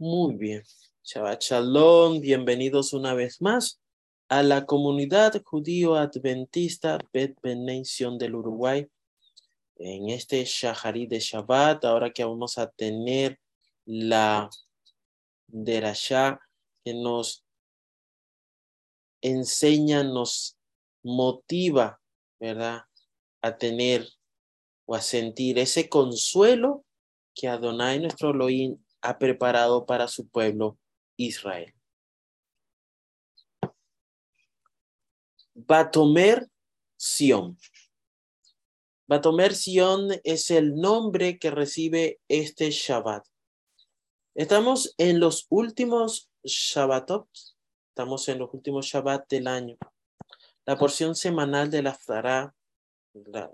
Muy bien. Shabbat Shalom, bienvenidos una vez más a la comunidad judío adventista Bet Benation del Uruguay. En este Shahari de Shabbat, ahora que vamos a tener la Derashá que nos enseña, nos motiva, ¿verdad? A tener o a sentir ese consuelo que Adonai nuestro Elohim ha preparado para su pueblo Israel. Batomer Sion. Batomer Sion es el nombre que recibe este Shabbat. Estamos en los últimos Shabbatot, estamos en los últimos Shabbat del año. La porción semanal de la Zara, la,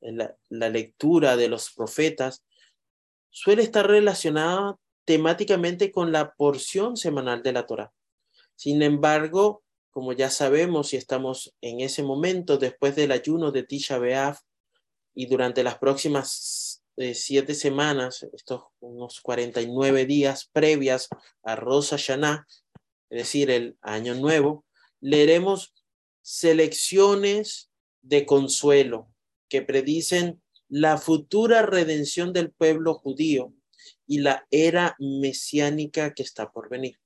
la lectura de los profetas, suele estar relacionada temáticamente con la porción semanal de la Torah. Sin embargo, como ya sabemos y estamos en ese momento después del ayuno de Tisha B'Av y durante las próximas eh, siete semanas, estos unos 49 días previas a Rosh Hashanah, es decir, el año nuevo, leeremos selecciones de consuelo que predicen la futura redención del pueblo judío y la era mesiánica que está por venir.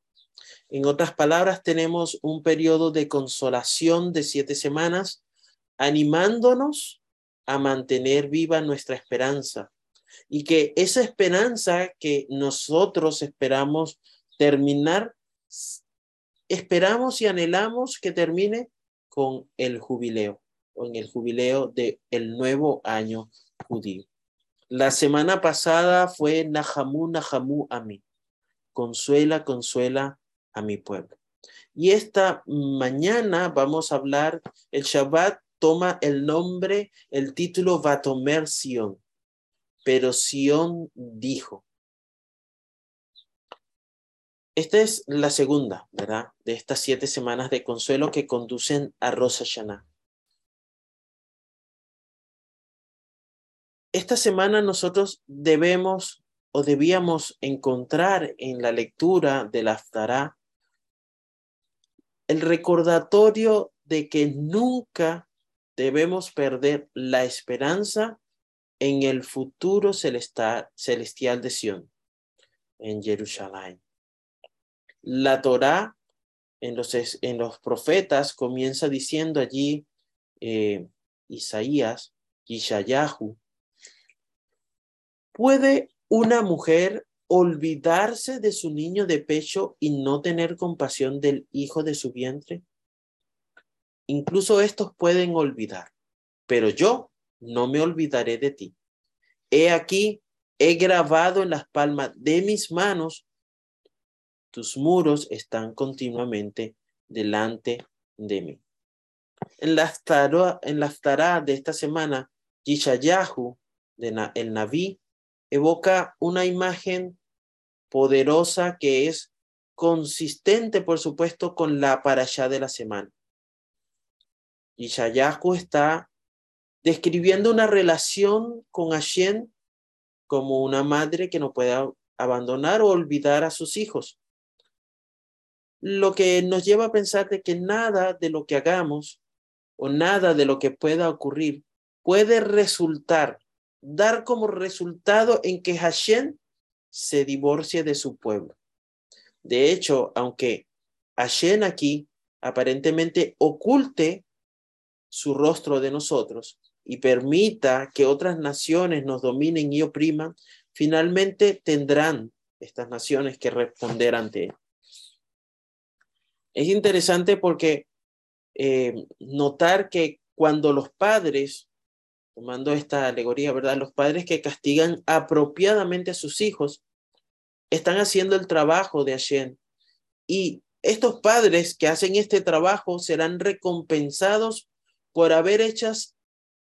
En otras palabras, tenemos un periodo de consolación de siete semanas, animándonos a mantener viva nuestra esperanza y que esa esperanza que nosotros esperamos terminar, esperamos y anhelamos que termine con el jubileo en el jubileo del el nuevo año judío. La semana pasada fue Nahamu, Nahamu a mí. Consuela, consuela a mi pueblo. Y esta mañana vamos a hablar, el Shabbat toma el nombre, el título Vatomer Sion. Pero Sion dijo. Esta es la segunda, ¿verdad? De estas siete semanas de consuelo que conducen a Rosh Hashanah. Esta semana nosotros debemos o debíamos encontrar en la lectura del Aftará el recordatorio de que nunca debemos perder la esperanza en el futuro celestial, de Sion, en Jerusalén. La Torá en los, en los profetas comienza diciendo allí eh, Isaías, Yishayahu, ¿Puede una mujer olvidarse de su niño de pecho y no tener compasión del hijo de su vientre? Incluso estos pueden olvidar, pero yo no me olvidaré de ti. He aquí, he grabado en las palmas de mis manos, tus muros están continuamente delante de mí. En la en la de esta semana, Yishayahu, el Naví, evoca una imagen poderosa que es consistente, por supuesto, con la allá de la semana. Y Shayahu está describiendo una relación con Hashem como una madre que no puede abandonar o olvidar a sus hijos. Lo que nos lleva a pensar de que nada de lo que hagamos o nada de lo que pueda ocurrir puede resultar dar como resultado en que Hashem se divorcie de su pueblo. De hecho, aunque Hashem aquí aparentemente oculte su rostro de nosotros y permita que otras naciones nos dominen y opriman, finalmente tendrán estas naciones que responder ante él. Es interesante porque eh, notar que cuando los padres tomando esta alegoría, ¿verdad? Los padres que castigan apropiadamente a sus hijos están haciendo el trabajo de Hashem. Y estos padres que hacen este trabajo serán recompensados por haber hechas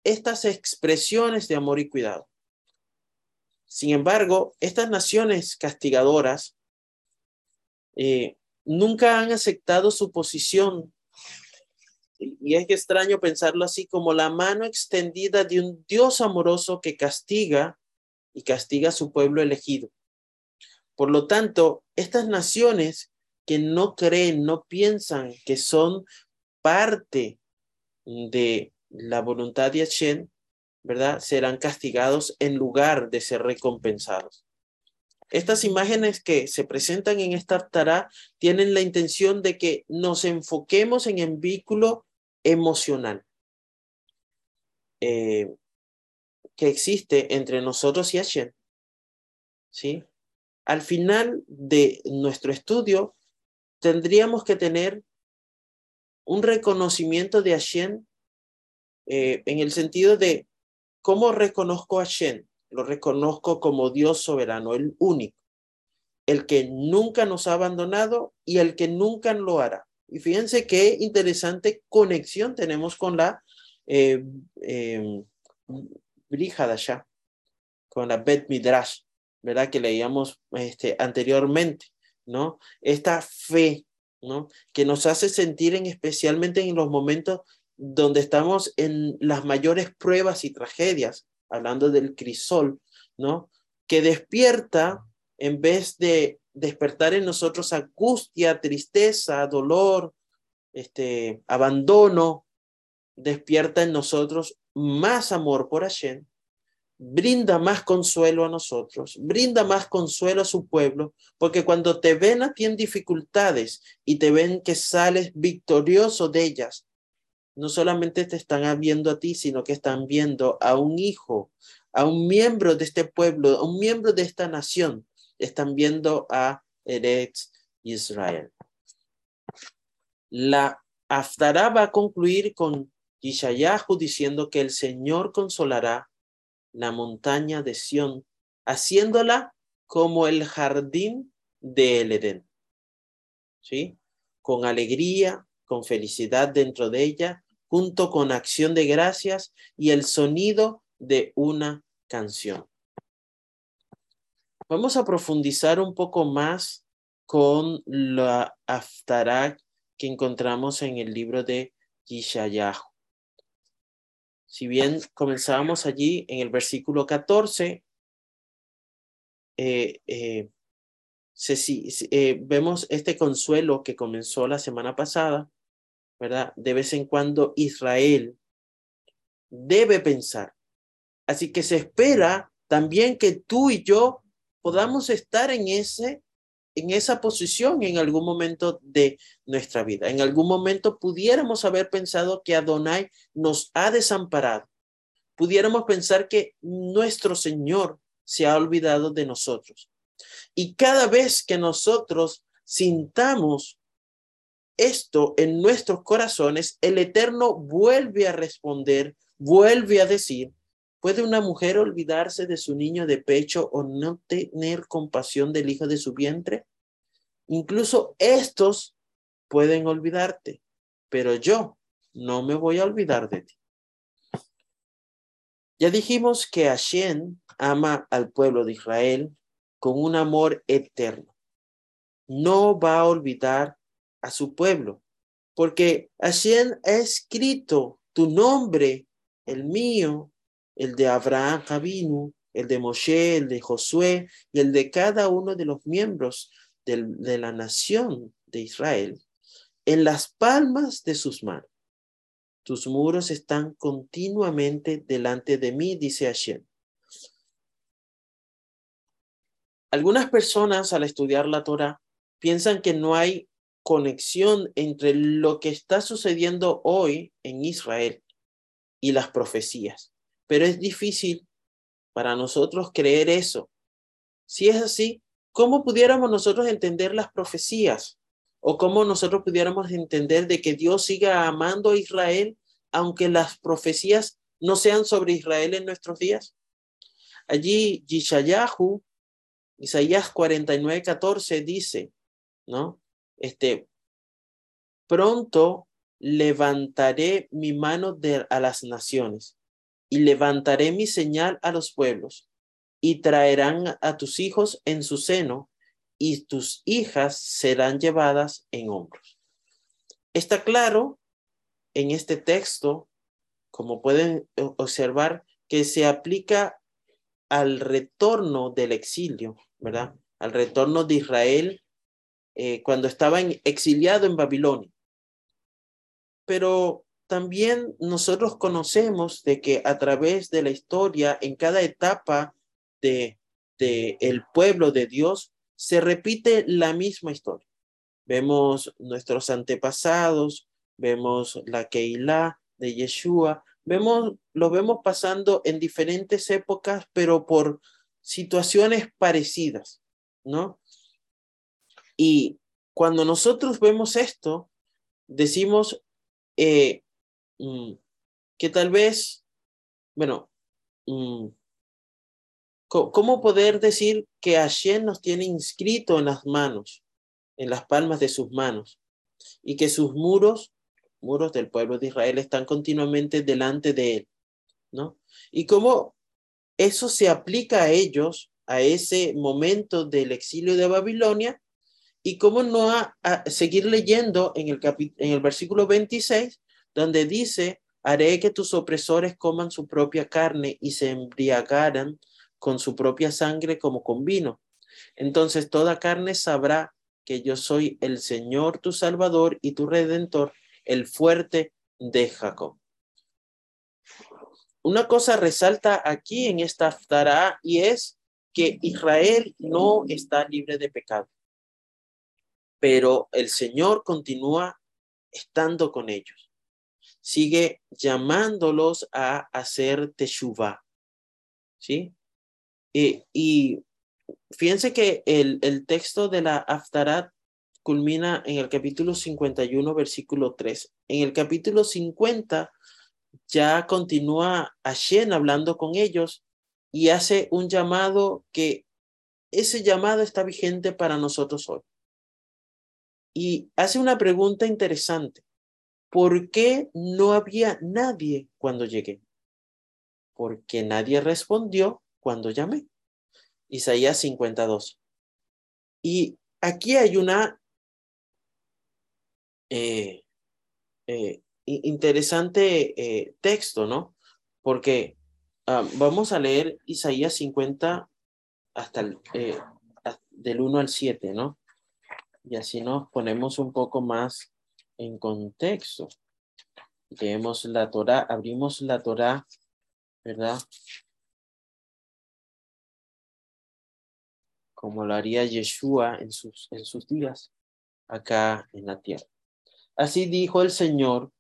estas expresiones de amor y cuidado. Sin embargo, estas naciones castigadoras eh, nunca han aceptado su posición y es extraño pensarlo así como la mano extendida de un Dios amoroso que castiga y castiga a su pueblo elegido. Por lo tanto, estas naciones que no creen, no piensan que son parte de la voluntad de Hashem, ¿verdad? Serán castigados en lugar de ser recompensados. Estas imágenes que se presentan en esta tará tienen la intención de que nos enfoquemos en el vínculo emocional eh, que existe entre nosotros y Hashem. ¿Sí? Al final de nuestro estudio, tendríamos que tener un reconocimiento de Hashem eh, en el sentido de cómo reconozco a Hashem. Lo reconozco como Dios soberano, el único, el que nunca nos ha abandonado y el que nunca lo hará. Y fíjense qué interesante conexión tenemos con la eh, eh, con la Bet Midrash, ¿verdad? Que leíamos este, anteriormente, ¿no? Esta fe, ¿no? Que nos hace sentir en, especialmente en los momentos donde estamos en las mayores pruebas y tragedias, hablando del crisol, ¿no? Que despierta, en vez de despertar en nosotros angustia, tristeza, dolor, este, abandono, despierta en nosotros más amor por Hashem, brinda más consuelo a nosotros, brinda más consuelo a su pueblo, porque cuando te ven a ti en dificultades y te ven que sales victorioso de ellas, no solamente te están viendo a ti, sino que están viendo a un hijo, a un miembro de este pueblo, a un miembro de esta nación. Están viendo a Eretz Israel. La Aftará va a concluir con Yishayahu diciendo que el Señor consolará la montaña de Sión, haciéndola como el jardín del Edén. ¿Sí? Con alegría, con felicidad dentro de ella, junto con acción de gracias y el sonido de una canción. Vamos a profundizar un poco más con la Aftarak que encontramos en el libro de Yishayahu. Si bien comenzábamos allí en el versículo 14, eh, eh, eh, vemos este consuelo que comenzó la semana pasada, ¿verdad? De vez en cuando Israel debe pensar. Así que se espera también que tú y yo podamos estar en ese en esa posición en algún momento de nuestra vida. En algún momento pudiéramos haber pensado que Adonai nos ha desamparado. Pudiéramos pensar que nuestro Señor se ha olvidado de nosotros. Y cada vez que nosotros sintamos esto en nuestros corazones, el Eterno vuelve a responder, vuelve a decir, ¿puede una mujer olvidarse de su niño de pecho o no tener compasión del hijo de su vientre? Incluso estos pueden olvidarte, pero yo no me voy a olvidar de ti. Ya dijimos que Hashem ama al pueblo de Israel con un amor eterno. No va a olvidar a su pueblo, porque Hashem ha escrito tu nombre, el mío, el de Abraham Javinu, el de Moshe, el de Josué y el de cada uno de los miembros de la nación de Israel en las palmas de sus manos. Tus muros están continuamente delante de mí, dice Hashem. Algunas personas al estudiar la Torah piensan que no hay conexión entre lo que está sucediendo hoy en Israel y las profecías. Pero es difícil para nosotros creer eso. Si es así, ¿cómo pudiéramos nosotros entender las profecías? ¿O cómo nosotros pudiéramos entender de que Dios siga amando a Israel aunque las profecías no sean sobre Israel en nuestros días? Allí Yishayahu, Isaías 49, 14 dice, ¿no? este, pronto levantaré mi mano de, a las naciones y levantaré mi señal a los pueblos y traerán a tus hijos en su seno y tus hijas serán llevadas en hombros. Está claro en este texto, como pueden observar, que se aplica al retorno del exilio, ¿verdad? al retorno de Israel eh, cuando estaba exiliado en Babilonia. Pero también nosotros conocemos de que a través de la historia, en cada etapa de, de el pueblo de Dios, se repite la misma historia. Vemos nuestros antepasados, vemos la Keilah de Yeshua, vemos, lo vemos pasando en diferentes épocas, pero por situaciones parecidas, ¿no? Y cuando nosotros vemos esto, decimos eh, mm, que tal vez, bueno, mm, ¿cómo poder decir que Hashem nos tiene inscrito en las manos, en las palmas de sus manos, y que sus muros, muros del pueblo de Israel, están continuamente delante de él? ¿No? Y cómo eso se aplica a ellos, a ese momento del exilio de Babilonia, y cómo no a, seguir leyendo en el, en el versículo 26, donde dice, haré que tus opresores coman su propia carne y se embriagaran con su propia sangre como con vino. Entonces toda carne sabrá que yo soy el Señor tu Salvador y tu Redentor, el fuerte de Jacob. Una cosa resalta aquí en esta aftará y es que Israel no está libre de pecado pero el Señor continúa estando con ellos. Sigue llamándolos a hacer teshuva. ¿Sí? Y, fíjense que el, el texto de la Aftarat culmina en el capítulo 51, versículo 3. En el capítulo 50 ya continúa Hashem hablando con ellos y hace un llamado que ese llamado está vigente para nosotros hoy y hace una pregunta interesante. ¿Por qué no había nadie cuando llegué? Porque nadie respondió cuando llamé. Isaías 52. Y aquí hay una eh, eh, interesante eh, texto, ¿no? Porque ah, vamos a leer Isaías 50 hasta el, del 1 al 7, ¿no? y así nos ponemos un poco más en contexto. Leemos la Torah, abrimos la Torah, ¿verdad? Como lo haría Yeshua en sus, en sus días acá en la tierra. Así dijo el Señor,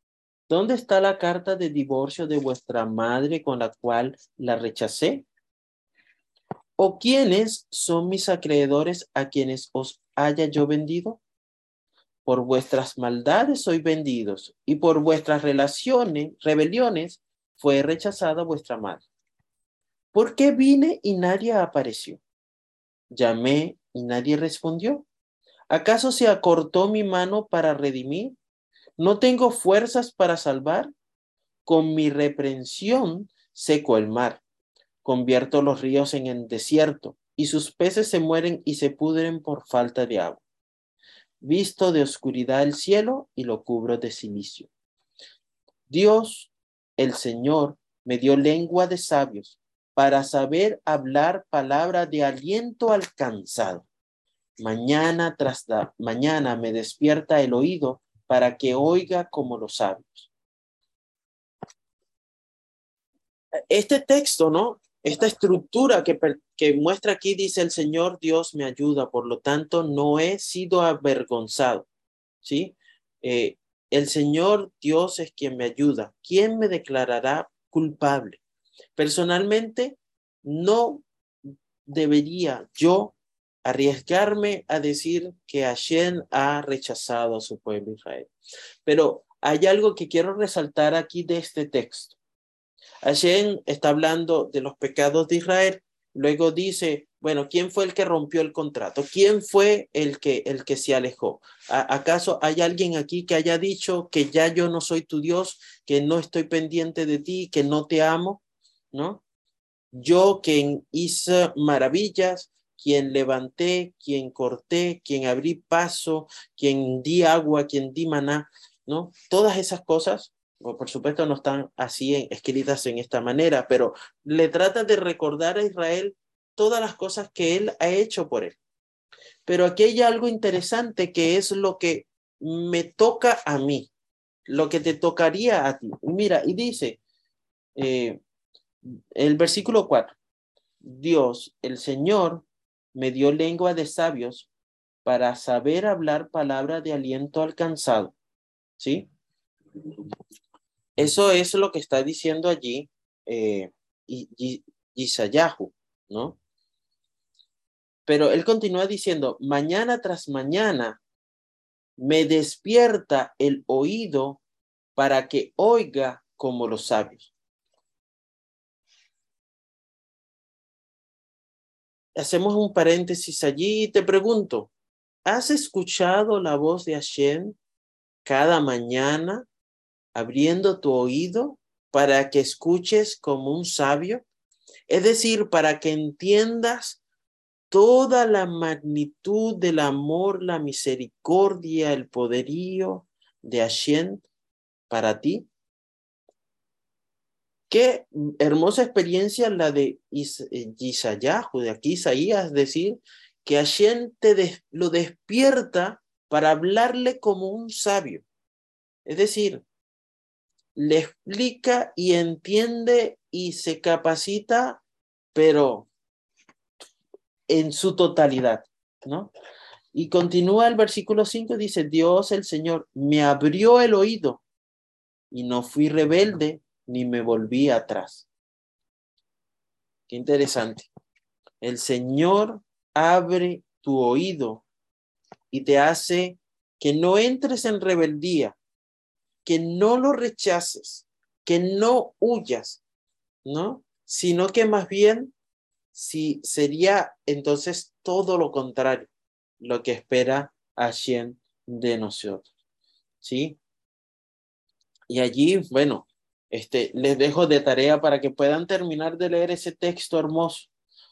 ¿dónde está la carta de divorcio de vuestra madre con la cual la rechacé? ¿O quiénes son mis acreedores a quienes os haya yo vendido? Por vuestras maldades soy vendidos, y por vuestras relaciones, rebeliones, fue rechazada vuestra madre. ¿Por qué vine y nadie apareció? Llamé y nadie respondió. ¿Acaso se acortó mi mano para redimir? ¿No tengo fuerzas para salvar? Con mi reprensión seco el mar convierto los ríos en el desierto, y sus peces se mueren y se pudren por falta de agua. Visto de oscuridad el cielo y lo cubro de silicio. Dios, el Señor, me dio lengua de sabios para saber hablar palabra de aliento alcanzado. Mañana tras mañana me despierta el oído para que oiga como los sabios. Este texto, ¿no? esta estructura que, que muestra aquí dice el Señor Dios me ayuda, por lo tanto no he sido avergonzado, ¿sí? Eh, el Señor Dios es quien me ayuda. ¿Quién me declarará culpable? Personalmente, no debería yo arriesgarme a decir que Hashem ha rechazado a su pueblo Israel. Pero hay algo que quiero resaltar aquí de este texto. Hashem está hablando de los pecados de Israel, luego dice, bueno, ¿quién fue el que rompió el contrato? ¿Quién fue el que, el que se alejó? ¿Acaso hay alguien aquí que haya dicho que ya yo no soy tu Dios, que no estoy pendiente de ti, que no te amo? ¿No? Yo quien hice maravillas, quien levanté, quien corté, quien abrí paso, quien di agua, quien di maná, ¿no? Todas esas cosas por supuesto no están así escritas en esta manera, pero le trata de recordar a Israel todas las cosas que él ha hecho por él. Pero aquí hay algo interesante que es lo que me toca a mí, lo que te tocaría a ti. Mira, y dice eh, el versículo 4, Dios, el Señor, me dio lengua de sabios para saber hablar palabra de aliento alcanzado. ¿Sí? Eso es lo que está diciendo allí eh, ¿no? Pero él continúa diciendo, mañana tras mañana me despierta el oído para que oiga como los sabios. Hacemos un paréntesis allí y te pregunto, ¿has escuchado la voz de Hashem cada mañana abriendo tu oído para que escuches como un sabio? Es decir, para que entiendas toda la magnitud del amor, la misericordia, el poderío de Hashem para ti. Qué hermosa experiencia la de Isayahu, de aquí Isaías, decir que Hashem te lo despierta para hablarle como un sabio. Es decir, le explica y entiende y se capacita, pero en su totalidad, ¿no? Y continúa el versículo 5, dice, Dios el Señor me abrió el oído y no fui rebelde ni me volví atrás. Qué interesante. El Señor abre tu oído y te hace que no entres en rebeldía, que no lo rechaces, que no huyas, ¿no? Sino que más bien si sería entonces todo lo contrario, lo que espera Hashem de nosotros. ¿Sí? Y allí, bueno, este, les dejo de tarea para que puedan terminar de leer ese texto hermoso.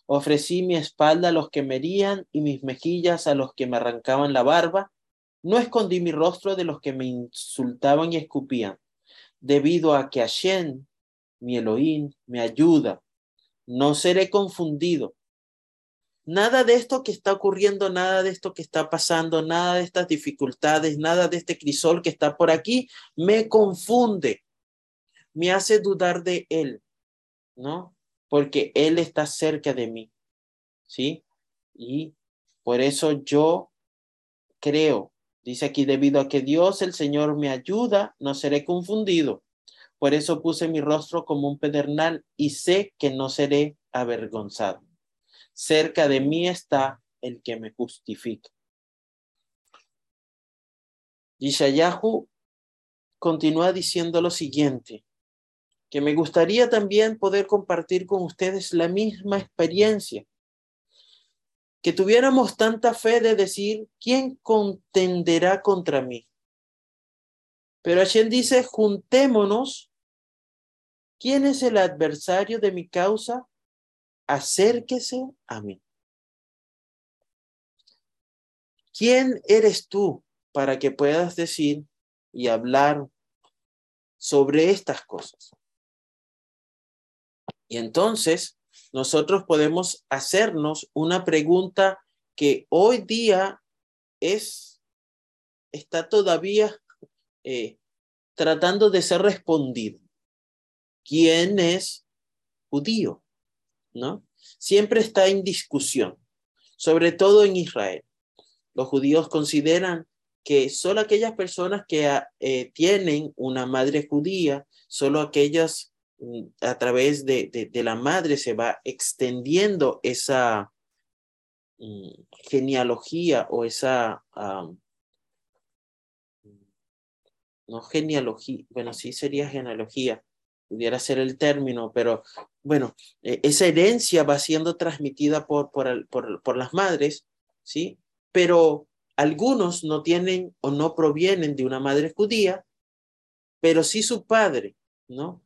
Ofrecí mi espalda a los que me herían y mis mejillas a los que me arrancaban la barba. No escondí mi rostro de los que me insultaban y escupían, debido a que Hashem, mi Elohim, me ayuda no seré confundido. Nada de esto que está ocurriendo, nada de esto que está pasando, nada de estas dificultades, nada de este crisol que está por aquí, me confunde, me hace dudar de Él, ¿no? Porque Él está cerca de mí, ¿sí? Y por eso yo creo, dice aquí, debido a que Dios, el Señor, me ayuda, no seré confundido. Por eso puse mi rostro como un pedernal y sé que no seré avergonzado. Cerca de mí está el que me justifica. Yishayahu continúa diciendo lo siguiente, que me gustaría también poder compartir con ustedes la misma experiencia, que tuviéramos tanta fe de decir, ¿quién contenderá contra mí? Pero Hashem dice, juntémonos. ¿Quién es el adversario de mi causa? Acérquese a mí. ¿Quién eres tú para que puedas decir y hablar sobre estas cosas? Y entonces nosotros podemos hacernos una pregunta que hoy día es, está todavía eh, tratando de ser respondido. ¿Quién es judío? ¿No? Siempre está en discusión, sobre todo en Israel. Los judíos consideran que solo aquellas personas que eh, tienen una madre judía, solo aquellas a través de, de, la madre se va extendiendo esa mm, genealogía o esa no genealogía, bueno, sí sería genealogía, pudiera ser el término, pero bueno, e, esa herencia va siendo transmitida por, por, por las madres, ¿sí? Pero algunos no tienen o no provienen de una madre judía, pero sí su padre, ¿no?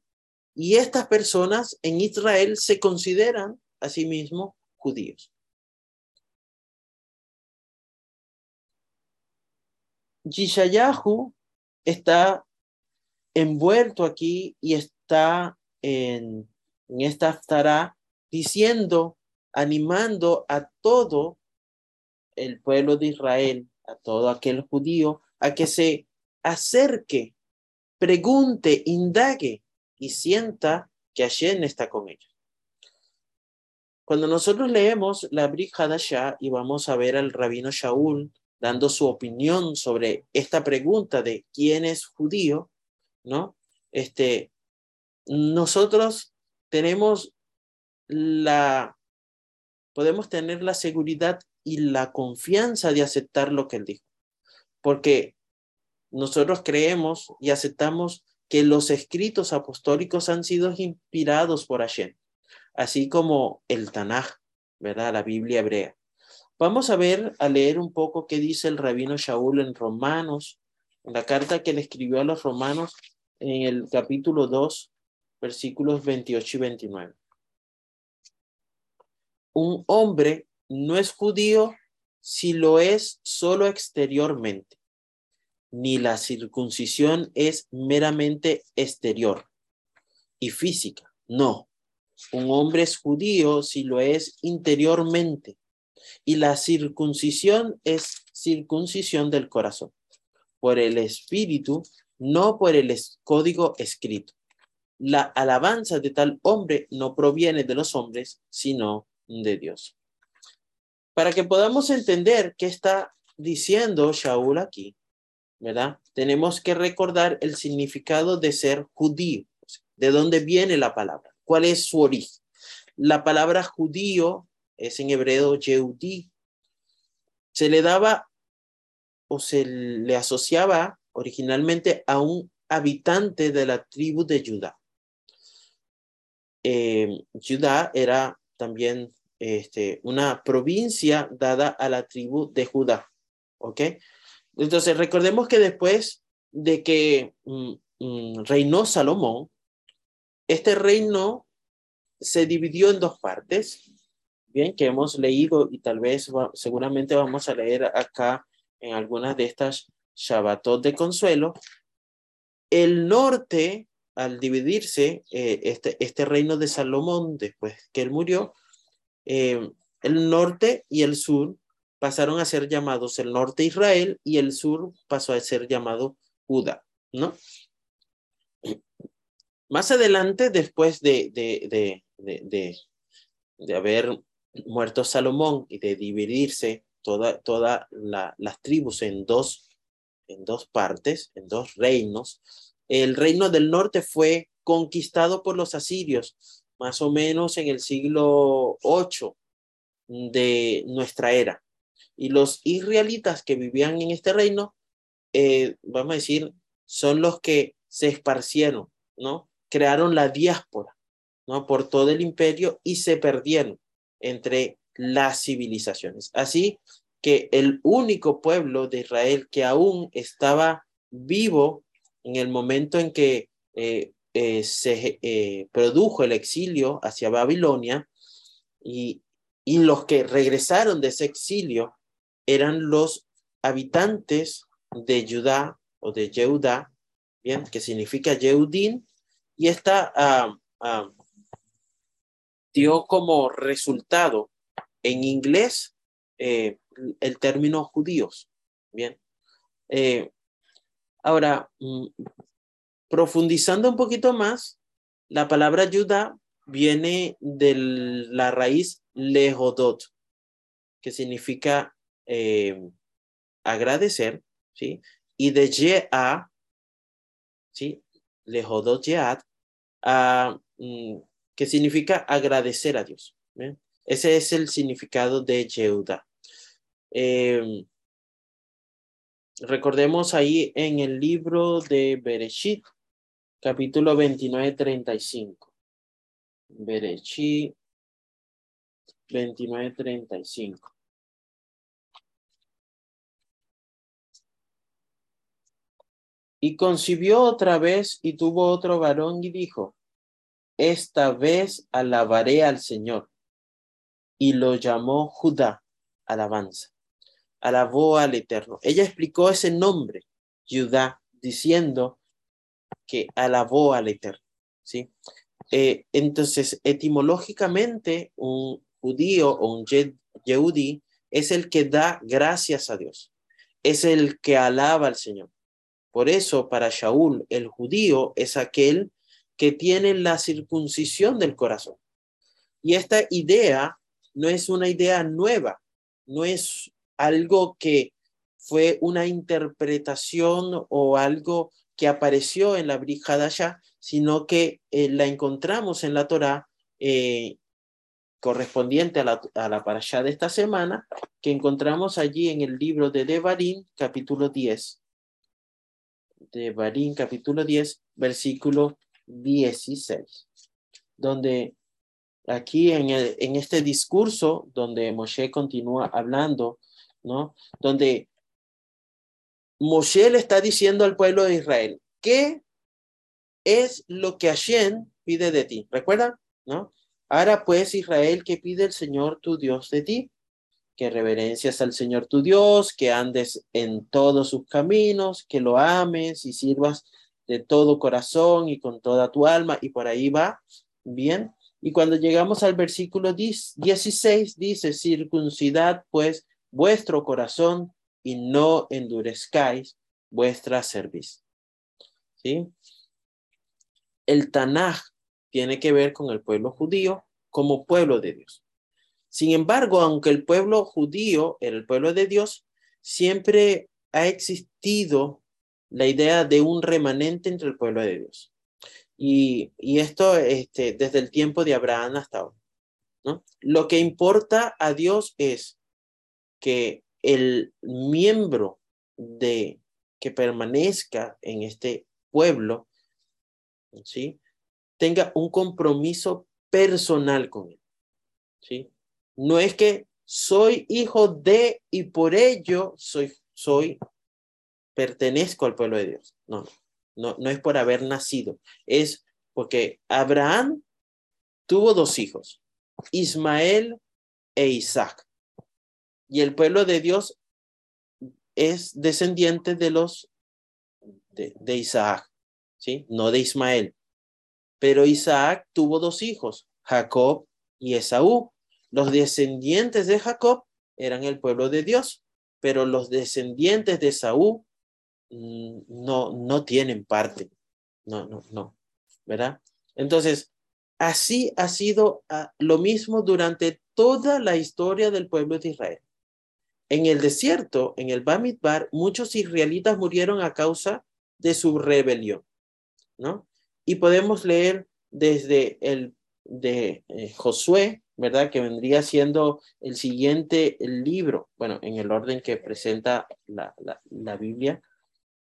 Y estas personas en Israel se consideran a sí mismos judíos. Yishayahu está envuelto aquí y está en, en esta diciendo, animando a todo el pueblo de Israel, a todo aquel judío, a que se acerque, pregunte, indague y sienta que Hashem está con ellos. Cuando nosotros leemos la Brit Hadashah y vamos a ver al rabino Shaul dando su opinión sobre esta pregunta de quién es judío, ¿no? Este, nosotros tenemos la, podemos tener la seguridad y la confianza de aceptar lo que él dijo, porque nosotros creemos y aceptamos que los escritos apostólicos han sido inspirados por Hashem así como el Tanaj, ¿verdad? La Biblia hebrea. Vamos a ver, a leer un poco qué dice el rabino Shaul en Romanos, en la carta que le escribió a los romanos en el capítulo 2, versículos 28 y 29. Un hombre no es judío si lo es solo exteriormente, ni la circuncisión es meramente exterior y física, no. Un hombre es judío si lo es interiormente. Y la circuncisión es circuncisión del corazón, por el espíritu, no por el código escrito. La alabanza de tal hombre no proviene de los hombres, sino de Dios. Para que podamos entender qué está diciendo Shaul aquí, ¿verdad? Tenemos que recordar el significado de ser judío, de dónde viene la palabra. ¿Cuál es su origen? La palabra judío es en hebreo Yehudi. Se le daba o se le asociaba originalmente a un habitante de la tribu de Judá. Eh, Judá era también este, una provincia dada a la tribu de Judá. ¿Ok? Entonces, recordemos que después de que mm, mm, reinó Salomón, este reino se dividió en dos partes, bien, que hemos leído y tal vez seguramente vamos a leer acá en algunas de estas Shabbatot de consuelo. El norte, al dividirse eh, este, este reino de Salomón después que él murió, eh, el norte y el sur pasaron a ser llamados el norte Israel y el sur pasó a ser llamado Judá, ¿no? Más adelante, después de, de, de, de, haber muerto Salomón y de dividirse todas toda las tribus en dos, en dos partes, en dos reinos, el reino del norte fue conquistado por los asirios, más o menos en el siglo 8 de nuestra era. Y los israelitas que vivían en este reino, eh, vamos a decir, son los que se esparcieron, ¿no? crearon la diáspora ¿no? por todo el imperio y se perdieron entre las civilizaciones. Así que el único pueblo de Israel que aún estaba vivo en el momento en que eh, eh, se produjo el exilio hacia Babilonia y, y los que regresaron de ese exilio eran los habitantes de Judá o de Yehuda, bien, que significa Yehudín, y esta ah, ah, dio como resultado en inglés eh, el término judíos. Bien. Eh, ahora, mm, profundizando un poquito más, la palabra Judá viene de la raíz lehodot, que significa eh, agradecer, ¿sí? Y de Yea, ¿sí? Lehodot Yeat, Mm, que significa agradecer a Dios. Ese es el significado de Yehuda. Em, recordemos ahí en el libro de Bereshit, capítulo 29, 35. Bereshit 29, 35. Y concibió otra vez y tuvo otro varón y dijo, esta vez alabaré al Señor. Y lo llamó Judá, alabanza. Alabó al Eterno. Ella explicó ese nombre, Judá, diciendo que alabó al Eterno. ¿sí? Eh, entonces, etimológicamente, un judío o un yehudi es el que da gracias a Dios, es el que alaba al Señor. Por eso, para Shaul, el judío es aquel que tiene la circuncisión del corazón. Y esta idea no es una idea nueva, no es algo que fue una interpretación o algo que apareció en la Brihadasha, sino que eh, la encontramos en la Torá eh, correspondiente a la, a la parashá de esta semana, que encontramos allí en el libro de Devarim, capítulo 10. Devarim, capítulo 10, versículo 16, donde aquí en, el, en este discurso, donde Moshe continúa hablando, ¿no? Donde Moshe le está diciendo al pueblo de Israel, ¿qué es lo que Hashem pide de ti? ¿Recuerdan? ¿No? Ahora pues, Israel, ¿qué pide el Señor tu Dios de ti? Que reverencias al Señor tu Dios, que andes en todos sus caminos, que lo ames y sirvas de todo corazón y con toda tu alma. Y por ahí va, bien. Y cuando llegamos al versículo 16, dice, circuncidad pues vuestro corazón y no endurezcáis vuestra cerviz. ¿Sí? El Tanaj tiene que ver con el pueblo judío como pueblo de Dios. Sin embargo, aunque el pueblo judío era el pueblo de Dios, siempre ha existido la idea de un remanente entre el pueblo de Dios. Y, esto este, desde el tiempo de Abraham hasta ahora. ¿no? Lo que importa a Dios es que el miembro de que permanezca en este pueblo, tenga un compromiso personal con él. ¿sí? No es que soy hijo de y por ello soy, soy, pertenezco al pueblo de Dios. No, no, no es por haber nacido. Es porque Abraham tuvo dos hijos, Ismael e Isaac. Y el pueblo de Dios es descendiente de los de, de Isaac, ¿sí? No de Ismael. Pero Isaac tuvo dos hijos, Jacob y Esaú. Los descendientes de Jacob eran el pueblo de Dios, pero los descendientes de Esaú mm, no, no tienen parte. No, no, no, ¿verdad? Entonces, así ha sido ah, lo mismo durante toda la historia del pueblo de Israel. En el desierto, en el Bamidbar, muchos israelitas murieron a causa de su rebelión, ¿no? Y podemos leer desde el de eh, Josué, ¿verdad? Que vendría siendo el siguiente libro, bueno, en el orden que presenta la, la, Biblia,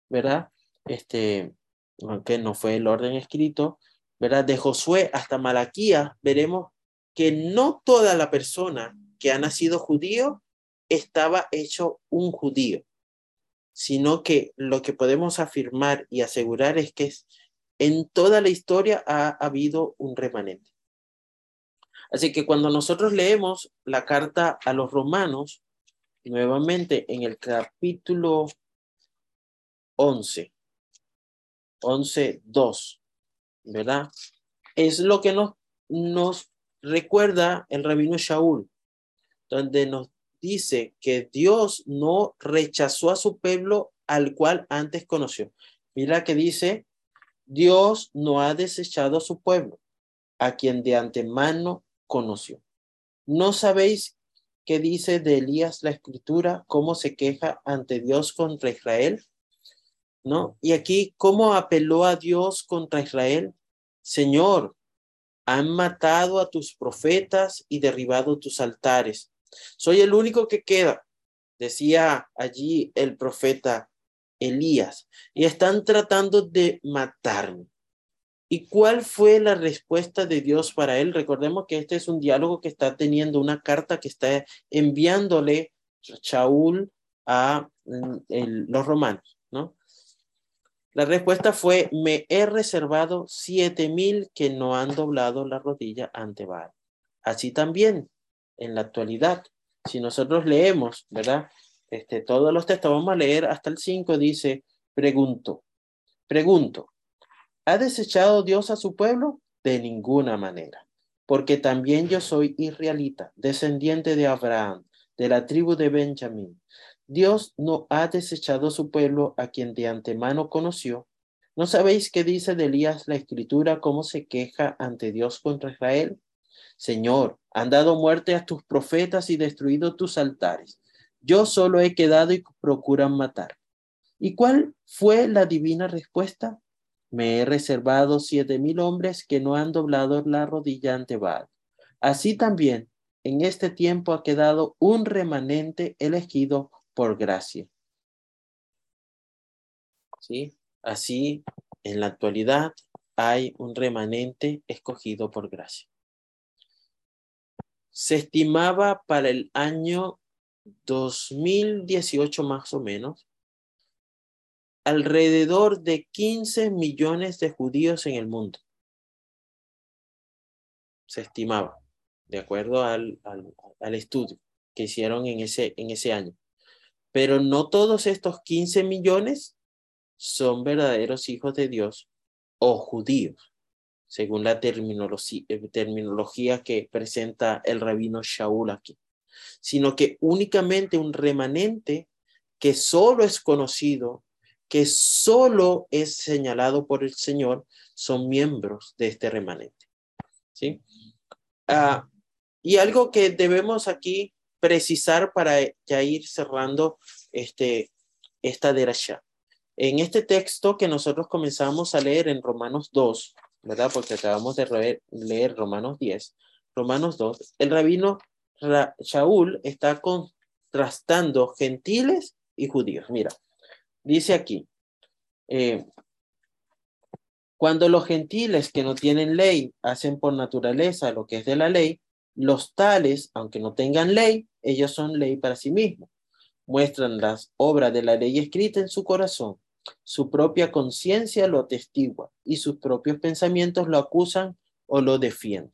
¿verdad? Este, aunque no fue el orden escrito, ¿verdad? De Josué hasta Malaquía, veremos que no toda la persona que ha nacido judío estaba hecho un judío, sino que lo que podemos afirmar y asegurar es que en toda la historia ha habido un remanente. Así que cuando nosotros leemos la carta a los romanos, nuevamente en el capítulo 11, 11, 2, ¿verdad? Es lo que nos, nos recuerda el rabino Shaul, donde nos dice que Dios no rechazó a su pueblo al cual antes conoció. Mira que dice Dios no ha desechado a su pueblo, a quien de antemano conoció. ¿No sabéis qué dice de Elías la escritura, cómo se queja ante Dios contra Israel? ¿No? Y aquí, ¿cómo apeló a Dios contra Israel? Señor, han matado a tus profetas y derribado tus altares. Soy el único que queda, decía allí el profeta Elías, y están tratando de matarme. ¿Y cuál fue la respuesta de Dios para él? Recordemos que este es un diálogo que está teniendo una carta que está enviándole Shaul a mm, los romanos, ¿no? La respuesta fue, me he reservado siete mil que no han doblado la rodilla ante Baal. Así también, en la actualidad, si nosotros leemos, ¿verdad? Este, todos los textos, vamos a leer hasta el 5, dice, pregunto, pregunto, ¿ha desechado Dios a su pueblo? De ninguna manera, porque también yo soy israelita, descendiente de Abraham, de la tribu de Benjamín. Dios no ha desechado su pueblo a quien de antemano conoció. ¿No sabéis qué dice de Elías la escritura, cómo se queja ante Dios contra Israel? Señor, han dado muerte a tus profetas y destruido tus altares. Yo solo he quedado y procuran matar. ¿Y cuál fue la divina respuesta? Me he reservado siete mil hombres que no han doblado la rodilla ante Baal. Así también, en este tiempo ha quedado un remanente elegido por gracia. ¿Sí? Así, en la actualidad hay un remanente escogido por gracia. Se estimaba para el año 2018 más o menos alrededor de 15 millones de judíos en el mundo. Se estimaba, de acuerdo al, al, estudio que hicieron en ese, en ese año. Pero no todos estos 15 millones son verdaderos hijos de Dios o judíos, según la eh, terminología, que presenta el rabino Shaul aquí, sino que únicamente un remanente que solo es conocido, que solo es señalado por el Señor, son miembros de este remanente. ¿Sí? Ah, y algo que debemos aquí precisar para ya ir cerrando este, esta derasha. En este texto que nosotros comenzamos a leer en Romanos 2, ¿verdad? Porque acabamos de leer Romanos 10, Romanos 2, el rabino Shaul está contrastando gentiles y judíos. Mira, dice aquí, eh, cuando los gentiles que no tienen ley hacen por naturaleza lo que es de la ley, los tales, aunque no tengan ley, ellos son ley para sí mismos. Muestran las obras de la ley escrita en su corazón. Su propia conciencia lo atestigua y sus propios pensamientos lo acusan o lo defienden.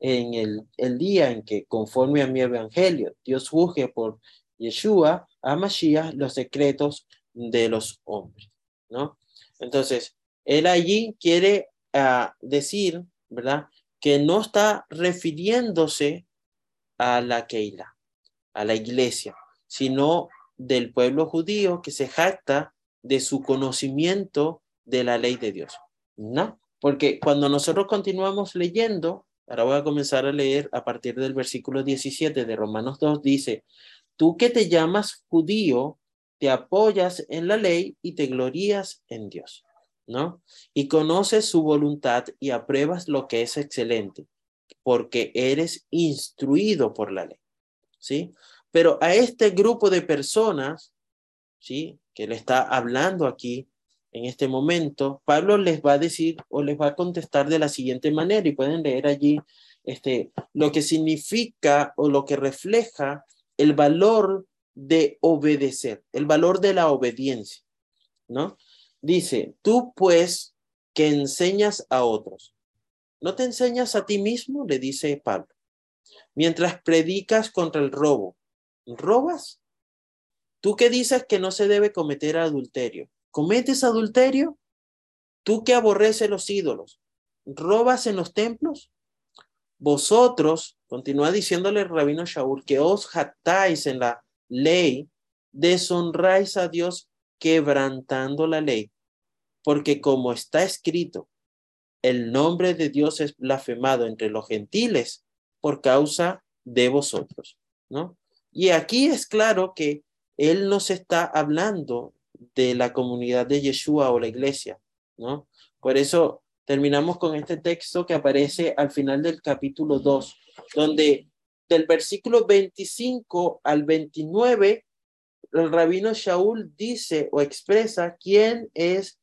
En el, el día en que, conforme a mi evangelio, Dios juzgue por Yeshua, a Mashiach, los secretos de los hombres, ¿no? Entonces, él allí quiere ah, decir, ¿verdad? que no está refiriéndose a la Keila, a la iglesia, sino del pueblo judío que se jacta de su conocimiento de la ley de Dios. ¿No? Porque cuando nosotros continuamos leyendo, ahora voy a comenzar a leer a partir del versículo 17 de Romanos 2, dice, tú que te llamas judío, te apoyas en la ley y te glorías en Dios. ¿no? Y conoces su voluntad y apruebas lo que es excelente, porque eres instruido por la ley, ¿sí? Pero a este grupo de personas, ¿sí? Que le está hablando aquí en este momento, Pablo les va a decir o les va a contestar de la siguiente manera y pueden leer allí este, lo que significa o lo que refleja el valor de obedecer, el valor de la obediencia, ¿no? Dice, tú pues que enseñas a otros, ¿no te enseñas a ti mismo? Le dice Pablo. Mientras predicas contra el robo, ¿robas? Tú que dices que no se debe cometer adulterio, ¿cometes adulterio? Tú que aborreces los ídolos, ¿robas en los templos? Vosotros, continúa diciéndole el rabino Shaul, que os jactáis en la ley, deshonráis a Dios quebrantando la ley, porque como está escrito, el nombre de Dios es blasfemado entre los gentiles por causa de vosotros, ¿no? Y aquí es claro que él nos está hablando de la comunidad de Yeshua o la iglesia, ¿no? Por eso terminamos con este texto que aparece al final del capítulo 2, donde del versículo 25 al 29 el rabino Shaul dice o expresa quién es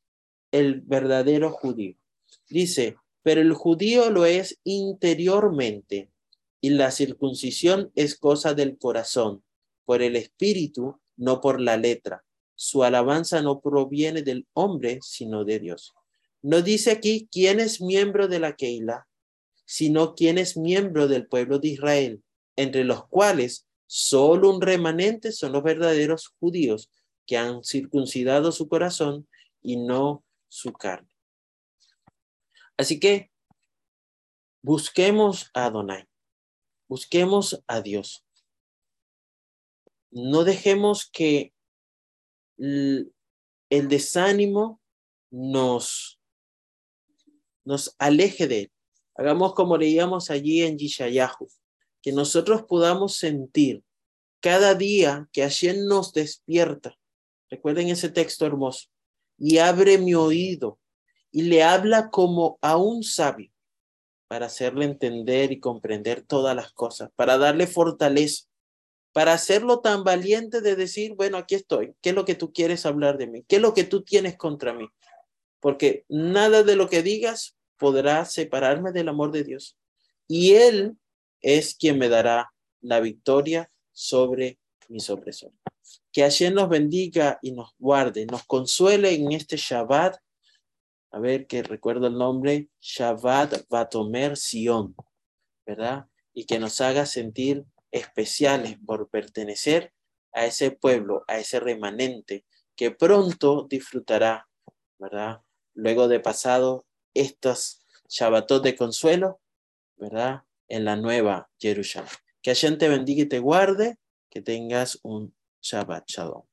el verdadero judío. Dice, pero el judío lo es interiormente y la circuncisión es cosa del corazón, por el espíritu, no por la letra. Su alabanza no proviene del hombre, sino de Dios. No dice aquí quién es miembro de la Keila, sino quién es miembro del pueblo de Israel, entre los cuales Solo un remanente son los verdaderos judíos que han circuncidado su corazón y no su carne. Así que busquemos a Adonai, busquemos a Dios. no dejemos que el desánimo nos, nos aleje de él. Hagamos como leíamos allí en Yishayahu, que nosotros podamos sentir cada día que Hashem nos despierta. Recuerden ese texto hermoso. Y abre mi oído y le habla como a un sabio para hacerle entender y comprender todas las cosas, para darle fortaleza, para hacerlo tan valiente de decir, bueno, aquí estoy, ¿qué es lo que tú quieres hablar de mí? ¿Qué es lo que tú tienes contra mí? Porque nada de lo que digas podrá separarme del amor de Dios. Y Él es quien me dará la victoria sobre mis opresores. Que Hashem nos bendiga y nos guarde, nos consuele en este Shabbat. A ver, que recuerdo el nombre, Shabbat Batomer Sion, ¿verdad? Y que nos haga sentir especiales por pertenecer a ese pueblo, a ese remanente que pronto disfrutará, ¿verdad? Luego de pasado estos Shabbatot de consuelo, ¿verdad? En la nueva Jerusalén. Que Hashem te bendiga y te guarde, que tengas un Shabbat Shalom.